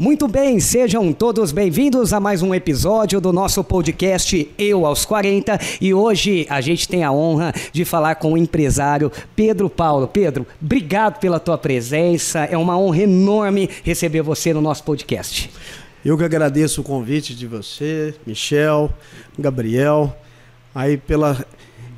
Muito bem, sejam todos bem-vindos a mais um episódio do nosso podcast Eu aos 40 e hoje a gente tem a honra de falar com o empresário Pedro Paulo. Pedro, obrigado pela tua presença, é uma honra enorme receber você no nosso podcast. Eu que agradeço o convite de você, Michel, Gabriel, aí pela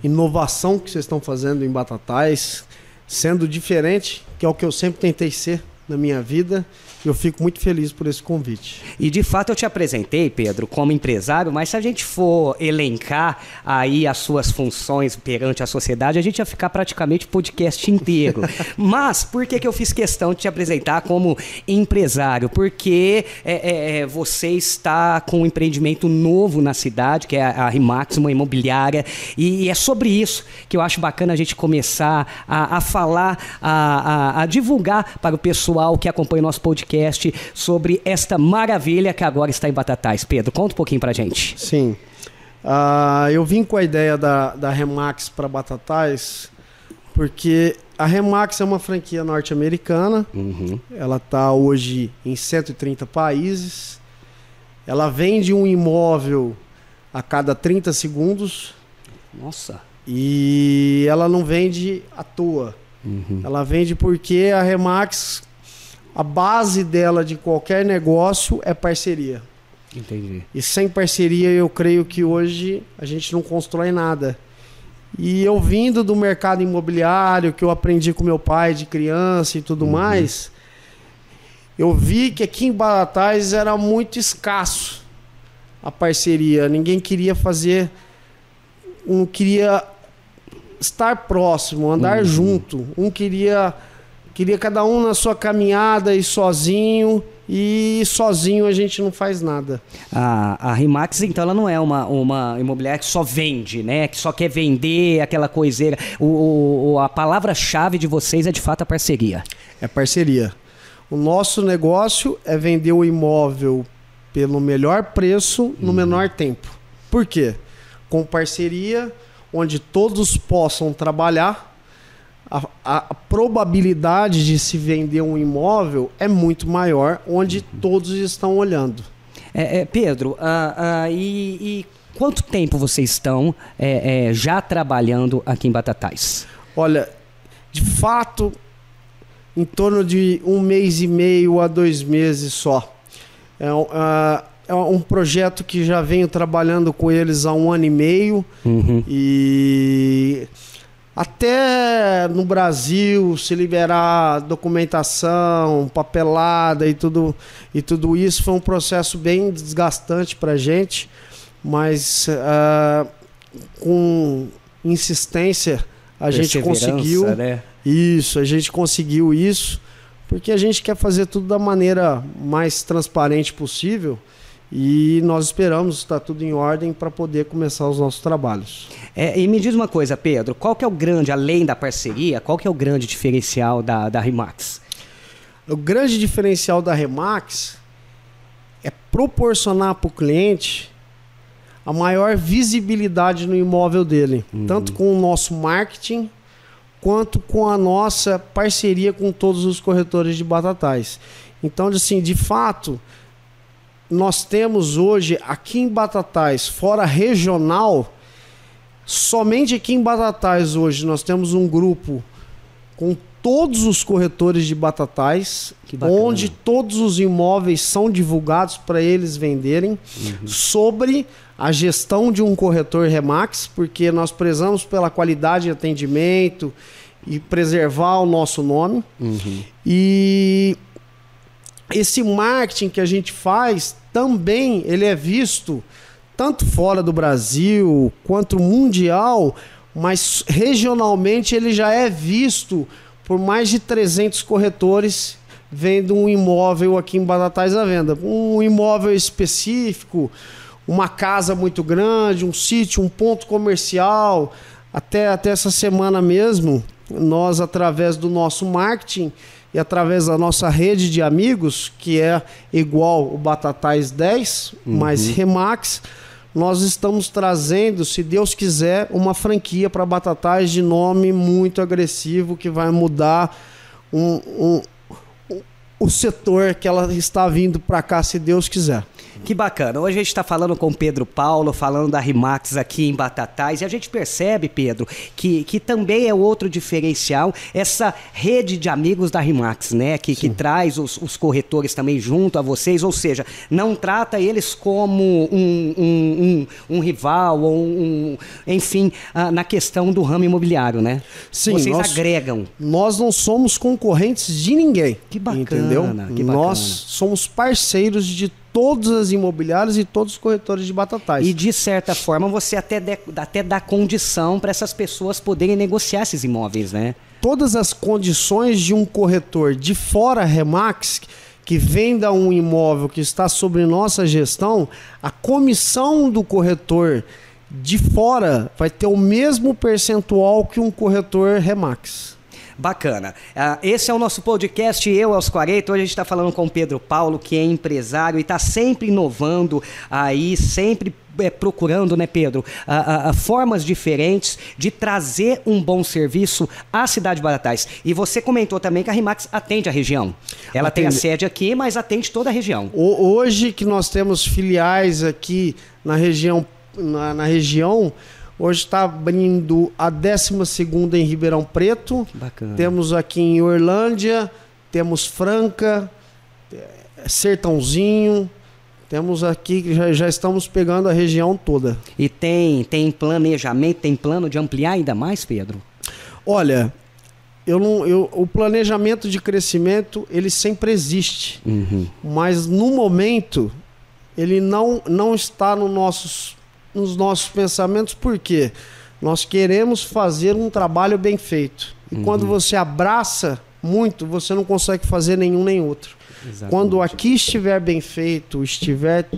inovação que vocês estão fazendo em Batatais, sendo diferente, que é o que eu sempre tentei ser na minha vida eu fico muito feliz por esse convite. E de fato eu te apresentei, Pedro, como empresário, mas se a gente for elencar aí as suas funções perante a sociedade, a gente ia ficar praticamente podcast inteiro. mas por que, que eu fiz questão de te apresentar como empresário? Porque é, é, é, você está com um empreendimento novo na cidade, que é a Rimax, uma imobiliária, e, e é sobre isso que eu acho bacana a gente começar a, a falar, a, a, a divulgar para o pessoal que acompanha o nosso podcast podcast sobre esta maravilha que agora está em Batatais. Pedro, conta um pouquinho pra gente. Sim. Uh, eu vim com a ideia da, da Remax para Batatais porque a Remax é uma franquia norte-americana. Uhum. Ela está hoje em 130 países. Ela vende um imóvel a cada 30 segundos. Nossa. E ela não vende à toa. Uhum. Ela vende porque a Remax a base dela de qualquer negócio é parceria. Entendi. E sem parceria, eu creio que hoje a gente não constrói nada. E eu vindo do mercado imobiliário, que eu aprendi com meu pai de criança e tudo uhum. mais, eu vi que aqui em Baratais era muito escasso a parceria. Ninguém queria fazer, um queria estar próximo, andar uhum. junto. Um queria Queria cada um na sua caminhada e sozinho. E sozinho a gente não faz nada. A, a Rimax, então, ela não é uma, uma imobiliária que só vende, né? Que só quer vender aquela coiseira. O, o a palavra-chave de vocês é de fato a parceria. É parceria. O nosso negócio é vender o imóvel pelo melhor preço no uhum. menor tempo. Por quê? Com parceria, onde todos possam trabalhar a, a, probabilidade de se vender um imóvel é muito maior, onde todos estão olhando. É, é, Pedro, uh, uh, e, e, quanto tempo vocês estão é, é, já trabalhando aqui em Batatais? Olha, de fato, em torno de um mês e meio a dois meses só. É, uh, é um projeto que já venho trabalhando com eles há um ano e meio uhum. e até no Brasil se liberar documentação, papelada e tudo, e tudo isso foi um processo bem desgastante para a gente, mas uh, com insistência a gente conseguiu né? isso, a gente conseguiu isso, porque a gente quer fazer tudo da maneira mais transparente possível. E nós esperamos estar tudo em ordem para poder começar os nossos trabalhos. É, e me diz uma coisa, Pedro, qual que é o grande, além da parceria, qual que é o grande diferencial da, da Remax? O grande diferencial da Remax é proporcionar para o cliente a maior visibilidade no imóvel dele, uhum. tanto com o nosso marketing quanto com a nossa parceria com todos os corretores de batatais. Então, assim, de fato, nós temos hoje aqui em Batatais, fora regional, somente aqui em Batatais hoje nós temos um grupo com todos os corretores de Batatais, onde todos os imóveis são divulgados para eles venderem, uhum. sobre a gestão de um corretor Remax, porque nós prezamos pela qualidade de atendimento e preservar o nosso nome. Uhum. E esse marketing que a gente faz também ele é visto tanto fora do Brasil quanto mundial, mas regionalmente ele já é visto por mais de 300 corretores vendo um imóvel aqui em Batatais à venda. Um imóvel específico, uma casa muito grande, um sítio, um ponto comercial. Até, até essa semana mesmo, nós, através do nosso marketing, e através da nossa rede de amigos, que é igual o Batatais 10, uhum. mais Remax, nós estamos trazendo, se Deus quiser, uma franquia para Batatais de nome muito agressivo que vai mudar um, um, o setor que ela está vindo para cá, se Deus quiser. Que bacana. Hoje a gente está falando com o Pedro Paulo, falando da Rimax aqui em Batatais, e a gente percebe, Pedro, que, que também é outro diferencial essa rede de amigos da Rimax, né? Que, que traz os, os corretores também junto a vocês, ou seja, não trata eles como um, um, um, um rival ou um, enfim, uh, na questão do ramo imobiliário, né? Sim, vocês nós, agregam. Nós não somos concorrentes de ninguém. Que bacana. Entendeu? Que bacana. Nós somos parceiros de todas as imobiliárias e todos os corretores de batatais. E de certa forma você até, de, até dá condição para essas pessoas poderem negociar esses imóveis, né? Todas as condições de um corretor de fora Remax que venda um imóvel que está sobre nossa gestão, a comissão do corretor de fora vai ter o mesmo percentual que um corretor Remax. Bacana. Uh, esse é o nosso podcast Eu aos 40. Hoje a gente está falando com o Pedro Paulo, que é empresário e está sempre inovando aí, sempre é, procurando, né, Pedro, uh, uh, formas diferentes de trazer um bom serviço à cidade de Batatais. E você comentou também que a Rimax atende a região. Ela atende. tem a sede aqui, mas atende toda a região. Hoje que nós temos filiais aqui na região, na, na região Hoje está abrindo a 12 em Ribeirão Preto. Bacana. Temos aqui em Orlândia, temos Franca, eh, Sertãozinho. Temos aqui, já, já estamos pegando a região toda. E tem, tem planejamento, tem plano de ampliar ainda mais, Pedro? Olha, eu não, eu, o planejamento de crescimento ele sempre existe, uhum. mas no momento ele não, não está no nossos nos nossos pensamentos, porque nós queremos fazer um trabalho bem feito. E uhum. quando você abraça muito, você não consegue fazer nenhum nem outro. Exatamente. Quando aqui estiver bem feito, estiver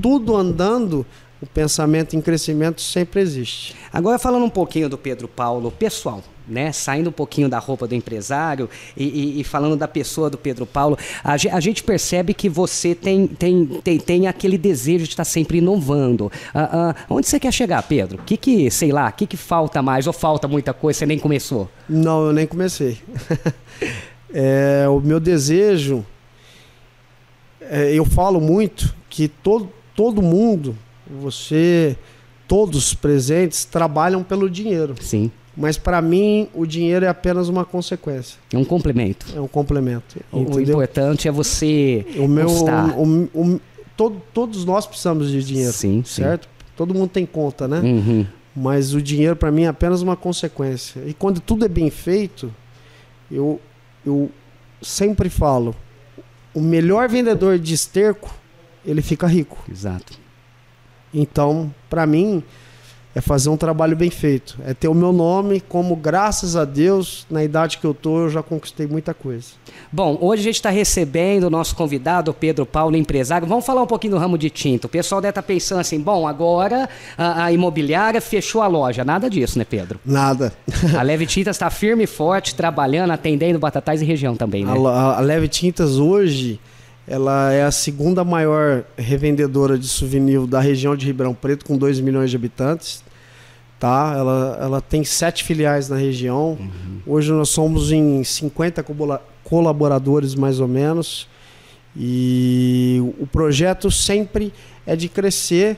tudo andando, o pensamento em crescimento sempre existe. Agora falando um pouquinho do Pedro Paulo, pessoal, né? Saindo um pouquinho da roupa do empresário e, e, e falando da pessoa do Pedro Paulo, a, a, gente percebe que você tem, tem, tem, tem aquele desejo de estar sempre inovando. Uh, uh, onde você quer chegar, Pedro? O que, que, sei lá, o que, que falta mais? Ou falta muita coisa? Você nem começou? Não, eu nem comecei. é, o meu desejo, é, eu falo muito que todo, todo mundo, você, todos os presentes, trabalham pelo dinheiro. Sim. Mas para mim, o dinheiro é apenas uma consequência. É um complemento. É um complemento. O, o importante é você o meu, o, o, todo, todos nós precisamos de dinheiro, sim, certo? Sim. Todo mundo tem conta, né? Uhum. Mas o dinheiro para mim é apenas uma consequência. E quando tudo é bem feito, eu, eu sempre falo, o melhor vendedor de esterco, ele fica rico. Exato. Então, para mim, é fazer um trabalho bem feito. É ter o meu nome, como graças a Deus, na idade que eu tô, eu já conquistei muita coisa. Bom, hoje a gente está recebendo o nosso convidado, Pedro Paulo, empresário. Vamos falar um pouquinho do ramo de tinta. O pessoal deve estar tá pensando assim, bom, agora a, a, imobiliária fechou a loja. Nada disso, né, Pedro? Nada. a Leve Tintas está firme e forte, trabalhando, atendendo Batatais e região também, né? A, a Leve Tintas hoje ela é a segunda maior revendedora de souvenir da região de Ribeirão Preto, com 2 milhões de habitantes. Tá? Ela, ela tem sete filiais na região. Uhum. Hoje nós somos em 50 colaboradores, mais ou menos. E o projeto sempre é de crescer,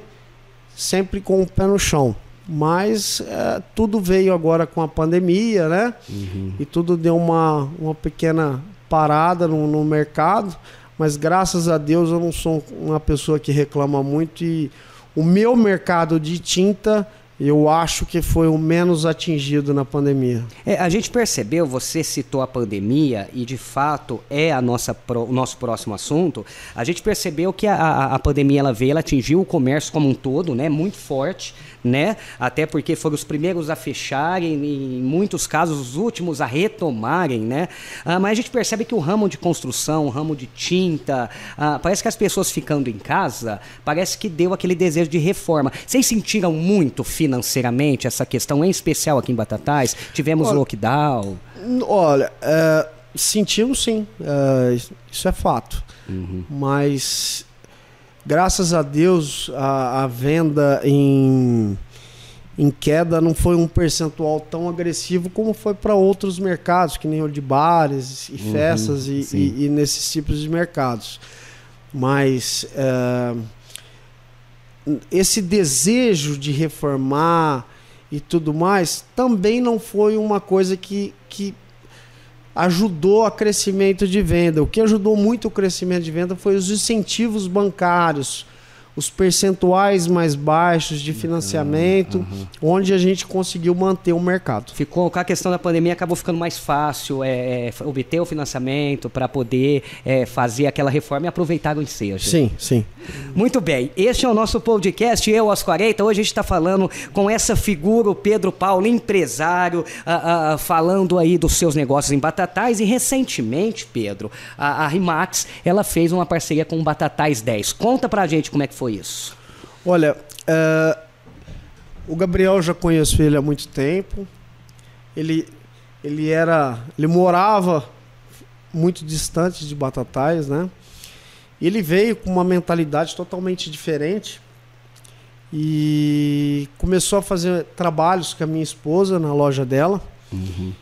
sempre com o pé no chão. Mas é, tudo veio agora com a pandemia, né? Uhum. E tudo deu uma, uma pequena parada no, no mercado mas graças a Deus eu não sou uma pessoa que reclama muito e o meu mercado de tinta eu acho que foi o menos atingido na pandemia. É, a gente percebeu, você citou a pandemia e de fato é a nossa, o nosso próximo assunto. A gente percebeu que a, a, pandemia ela veio, ela atingiu o comércio como um todo, né, muito forte né? Até porque foram os primeiros a fecharem em muitos casos, os últimos a retomarem, né? Ah, mas a gente percebe que o ramo de construção, o ramo de tinta, ah, parece que as pessoas ficando em casa, parece que deu aquele desejo de reforma. Vocês sentiram muito financeiramente essa questão, em especial aqui em Batatais? Tivemos olha, lockdown. Olha, é, sentimos sim, é, isso é fato. Uhum. Mas graças a Deus, a, a venda em, em queda não foi um percentual tão agressivo como foi para outros mercados, que nem o de bares e uhum, festas e, e, e, nesses tipos de mercados. Mas é, esse desejo de reformar e tudo mais também não foi uma coisa que, que ajudou a crescimento de venda. O que ajudou muito o crescimento de venda foi os incentivos bancários os percentuais mais baixos de financiamento, uhum. onde a gente conseguiu manter o mercado. Ficou com a questão da pandemia acabou ficando mais fácil é, é obter o financiamento para poder é, fazer aquela reforma e aproveitar o ensejo. Sim, sim. Muito bem. Este é o nosso podcast Eu aos 40. Hoje a gente está falando com essa figura, o Pedro Paulo, empresário, falando aí dos seus negócios em Batatais e recentemente, Pedro, a, a Rimax, ela fez uma parceria com o Batatais 10. Conta pra gente como é que foi foi isso? Olha, uh, o Gabriel já conheço ele há muito tempo. Ele, ele era, ele morava muito distante de Batatais, né? Ele veio com uma mentalidade totalmente diferente e começou a fazer trabalhos com a minha esposa na loja dela. Uhum.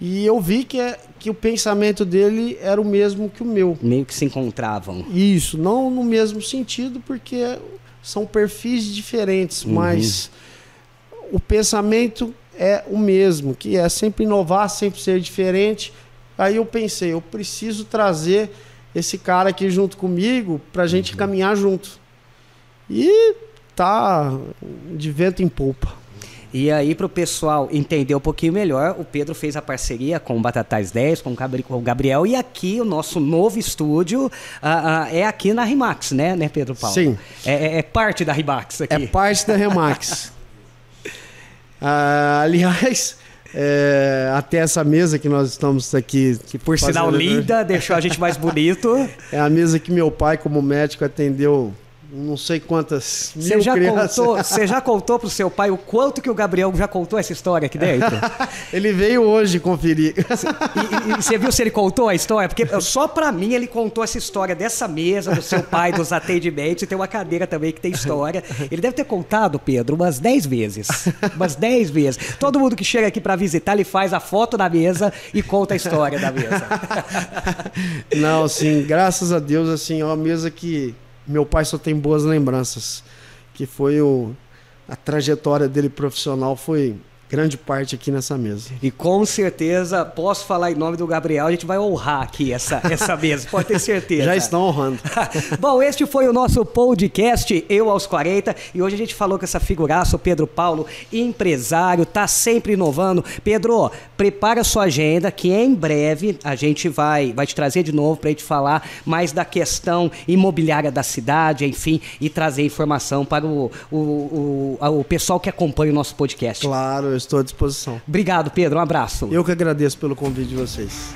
E eu vi que, é, que o pensamento dele era o mesmo que o meu. Meio que se encontravam. Isso, não no mesmo sentido, porque são perfis diferentes, uhum. mas o pensamento é o mesmo, que é sempre inovar, sempre ser diferente. Aí eu pensei, eu preciso trazer esse cara aqui junto comigo para a gente uhum. caminhar junto. E tá de vento em polpa. E aí, para o pessoal entender um pouquinho melhor, o Pedro fez a parceria com o Batatais 10, com o Gabriel, e aqui o nosso novo estúdio uh, uh, é aqui na Rimax, né, né Pedro Paulo? Sim. É, é, é parte da Rimax aqui. É parte da Rimax. uh, aliás, é, até essa mesa que nós estamos aqui. Que por sinal linda, deixou a gente mais bonito. É a mesa que meu pai, como médico, atendeu não sei quantas você já crianças. Contou, você já contou pro seu pai o quanto que o Gabriel já contou essa história aqui dentro? ele veio hoje conferir. E, e, e, você viu se ele contou a história? Porque só para mim ele contou essa história dessa mesa, do seu pai, dos atendimentos, e tem uma cadeira também que tem história. Ele deve ter contado, Pedro, umas 10 vezes. Umas 10 vezes. Todo mundo que chega aqui para visitar, ele faz a foto da mesa e conta a história da mesa. Não, sim, graças a Deus, assim, é uma mesa que meu pai só tem boas lembranças, que foi o a trajetória dele profissional foi grande parte aqui nessa mesa. E com certeza, posso falar em nome do Gabriel, a gente vai honrar aqui essa, essa mesa, pode ter certeza. Já estão honrando. Bom, este foi o nosso podcast Eu aos 40 e hoje a gente falou com essa figuraça, o Pedro Paulo, empresário, tá sempre inovando. Pedro, prepara sua agenda que em breve a gente vai, vai te trazer de novo para a gente falar mais da questão imobiliária da cidade, enfim, e trazer informação para o, o, o, o pessoal que acompanha o nosso podcast. Claro, eu estou à disposição. Obrigado, Pedro. Um abraço. Eu que agradeço pelo convite de vocês.